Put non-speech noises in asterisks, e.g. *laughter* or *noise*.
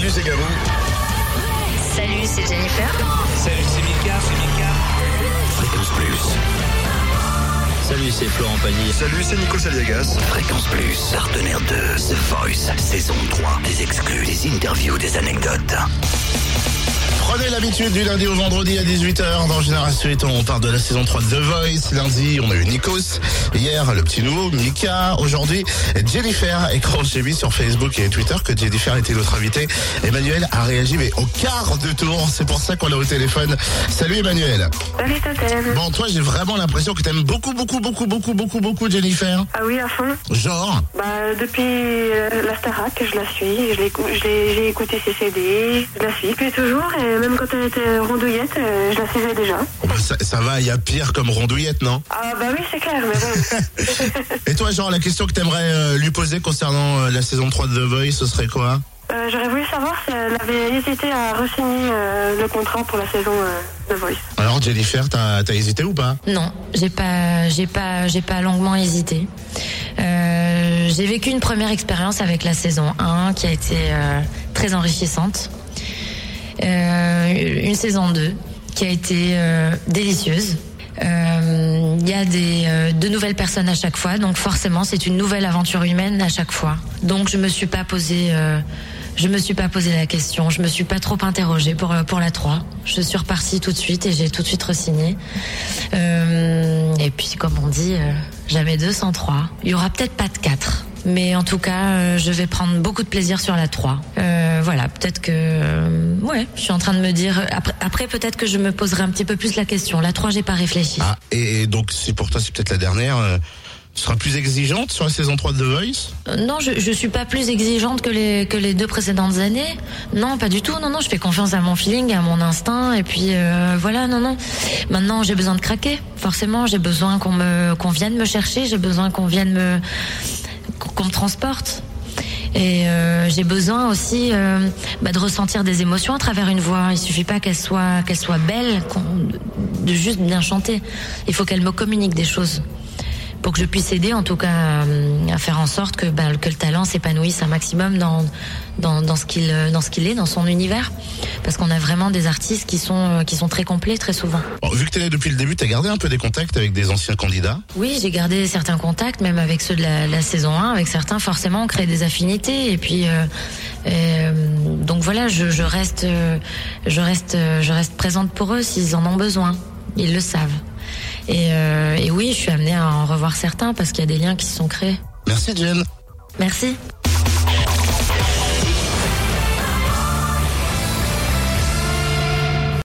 Salut, c'est Gabou. Salut, c'est Jennifer. Salut, c'est Mika, c'est Mika. Fréquence Plus. Salut, c'est Florent Pagny. Salut, c'est Nico Saliagas. Fréquence Plus, partenaire de The Voice, saison 3. Des exclus, des interviews, des anecdotes. Prenez l'habitude du lundi au vendredi à 18h. Dans Génération 8, on parle de la saison 3 de The Voice. Lundi, on a eu Nikos. Hier, le petit nouveau, Mika. Aujourd'hui, Jennifer. Écran chez lui sur Facebook et Twitter que Jennifer était notre invitée. Emmanuel a réagi, mais au quart de tour. C'est pour ça qu'on l'a au téléphone. Salut Emmanuel. Salut Totem. Bon, toi, j'ai vraiment l'impression que t'aimes beaucoup, beaucoup, beaucoup, beaucoup, beaucoup, beaucoup Jennifer. Ah oui, à fond. Genre, Bah, depuis euh, la Starac, je la suis. J'ai écouté ses CD. Je la suis depuis toujours. Et même quand elle était rondouillette, euh, je la suivais déjà. oh, bah, ça, ça va, il y a pire comme rondouillette, non Ah bah oui, c'est clair, mais bon. *laughs* Et toi, genre, la question que t'aimerais euh, lui poser concernant euh, la saison 3 de The Voice, ce serait quoi Euh, J'aurais voulu savoir si elle avait hésité à re-signer euh, le contrat pour la saison euh, de Voice. Alors, Jennifer, t'as as hésité ou pas Non, j'ai pas, j'ai pas, j'ai pas longuement hésité. Euh, j'ai vécu une première expérience avec la saison 1 qui a été euh, très enrichissante. Euh, une saison 2 qui a été euh, délicieuse. Euh, Il y a des, euh, de nouvelles personnes à chaque fois, donc forcément c'est une nouvelle aventure humaine à chaque fois. Donc je me suis pas posé, euh, je me suis pas posé la question, je me suis pas trop interrogée pour euh, pour la 3. Je suis repartie tout de suite et j'ai tout de suite re-signé. Euh, et puis comme on dit, euh, jamais 203. Il y aura peut-être pas de 4. Mais en tout cas, euh, je vais prendre beaucoup de plaisir sur la 3. Euh, voilà, peut-être que... euh, ouais, je suis en train de me dire... Après, après peut-être que je me poserai un petit peu plus la question. La 3, j'ai pas réfléchi. Ah, et, et donc, c'est pour toi, c'est peut-être la dernière. euh, tu seras plus exigeante sur la saison 3 de The Voice? Euh, Non, je, je suis pas plus exigeante que les que les deux précédentes années. Non, pas du tout. Non, non, je fais confiance à mon feeling, à mon instinct, et puis euh, voilà. Non, non. Maintenant, j'ai besoin de craquer. Forcément, j'ai besoin qu'on me qu'on vienne me chercher. J'ai besoin qu'on vienne me qu'on me transporte. Et euh, j'ai besoin aussi euh, bah, de ressentir des émotions à travers une voix. Il suffit pas qu'elle soit qu'elle soit belle, de juste bien chanter. Il faut qu'elle me communique des choses pour que je puisse aider en tout cas euh, à faire en sorte que, bah, que le talent s'épanouisse un maximum dans, dans, dans ce qu'il euh, dans ce qu'il est, dans son univers. Parce qu'on a vraiment des artistes qui sont, euh, qui sont très complets très souvent. Bon, Vu que t'es là depuis le début, t'as gardé un peu des contacts avec des anciens candidats? Oui, j'ai gardé certains contacts, même avec ceux de la, la saison 1. Avec certains, forcément, on crée des affinités. Et puis, euh, euh, donc voilà, je, je reste, je reste, je reste présente pour eux s'ils en ont besoin. Ils le savent. Et, euh, et oui, je suis amenée à en revoir certains parce qu'il y a des liens qui se sont créés. Merci Jen. Merci.